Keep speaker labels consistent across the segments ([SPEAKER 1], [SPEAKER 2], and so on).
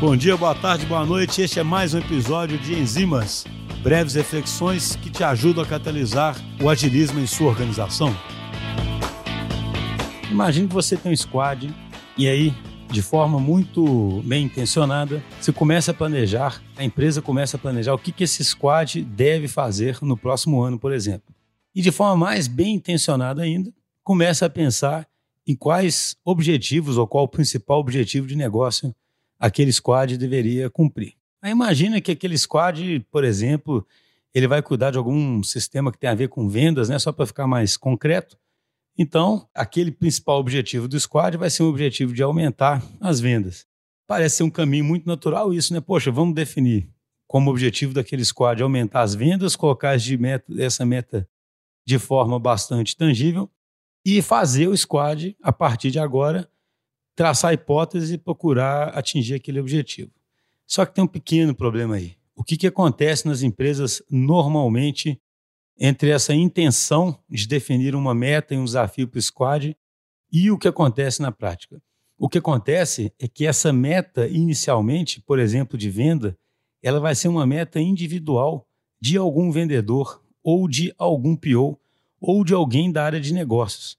[SPEAKER 1] Bom dia, boa tarde, boa noite. Este é mais um episódio de Enzimas, breves reflexões que te ajudam a catalisar o agilismo em sua organização. Imagine que você tem um squad e aí, de forma muito bem intencionada, você começa a planejar, a empresa começa a planejar o que, que esse squad deve fazer no próximo ano, por exemplo. E de forma mais bem intencionada ainda, começa a pensar em quais objetivos ou qual o principal objetivo de negócio aquele squad deveria cumprir. Aí imagina que aquele squad, por exemplo, ele vai cuidar de algum sistema que tem a ver com vendas, né, só para ficar mais concreto. Então, aquele principal objetivo do squad vai ser um objetivo de aumentar as vendas. Parece ser um caminho muito natural isso, né? Poxa, vamos definir como objetivo daquele squad aumentar as vendas, colocar essa meta de forma bastante tangível e fazer o squad, a partir de agora, traçar hipótese e procurar atingir aquele objetivo. Só que tem um pequeno problema aí. O que, que acontece nas empresas normalmente entre essa intenção de definir uma meta e um desafio para o squad e o que acontece na prática? O que acontece é que essa meta, inicialmente, por exemplo, de venda, ela vai ser uma meta individual de algum vendedor ou de algum PO ou de alguém da área de negócios.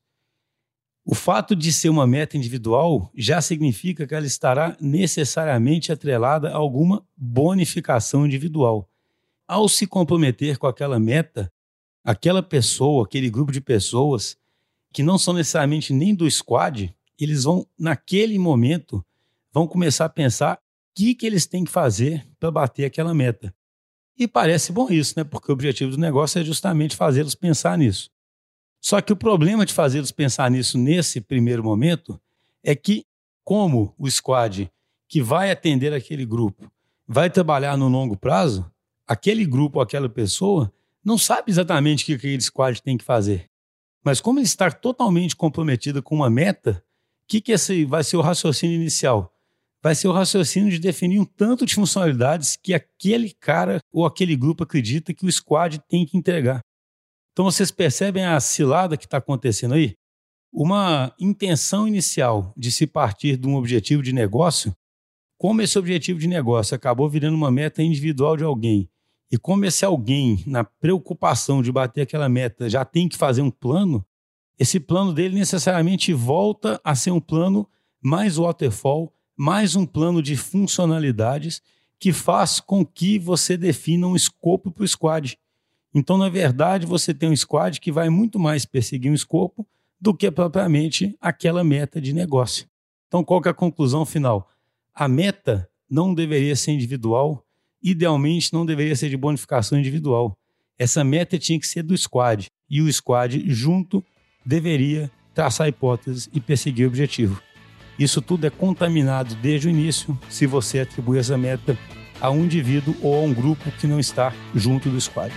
[SPEAKER 1] O fato de ser uma meta individual já significa que ela estará necessariamente atrelada a alguma bonificação individual. Ao se comprometer com aquela meta, aquela pessoa, aquele grupo de pessoas que não são necessariamente nem do squad, eles vão, naquele momento, vão começar a pensar o que, que eles têm que fazer para bater aquela meta. E parece bom isso, né? Porque o objetivo do negócio é justamente fazê-los pensar nisso. Só que o problema de fazê-los pensar nisso nesse primeiro momento é que, como o squad que vai atender aquele grupo vai trabalhar no longo prazo, aquele grupo, aquela pessoa, não sabe exatamente o que aquele squad tem que fazer. Mas como ele está totalmente comprometido com uma meta, o que, que esse vai ser o raciocínio inicial? Vai ser o raciocínio de definir um tanto de funcionalidades que aquele cara ou aquele grupo acredita que o squad tem que entregar. Então vocês percebem a cilada que está acontecendo aí? Uma intenção inicial de se partir de um objetivo de negócio, como esse objetivo de negócio acabou virando uma meta individual de alguém, e como esse alguém, na preocupação de bater aquela meta, já tem que fazer um plano, esse plano dele necessariamente volta a ser um plano mais waterfall, mais um plano de funcionalidades que faz com que você defina um escopo para o squad. Então, na verdade, você tem um squad que vai muito mais perseguir um escopo do que propriamente aquela meta de negócio. Então, qual é a conclusão final? A meta não deveria ser individual, idealmente não deveria ser de bonificação individual. Essa meta tinha que ser do squad e o squad junto deveria traçar hipóteses e perseguir o objetivo. Isso tudo é contaminado desde o início se você atribui essa meta a um indivíduo ou a um grupo que não está junto do squad.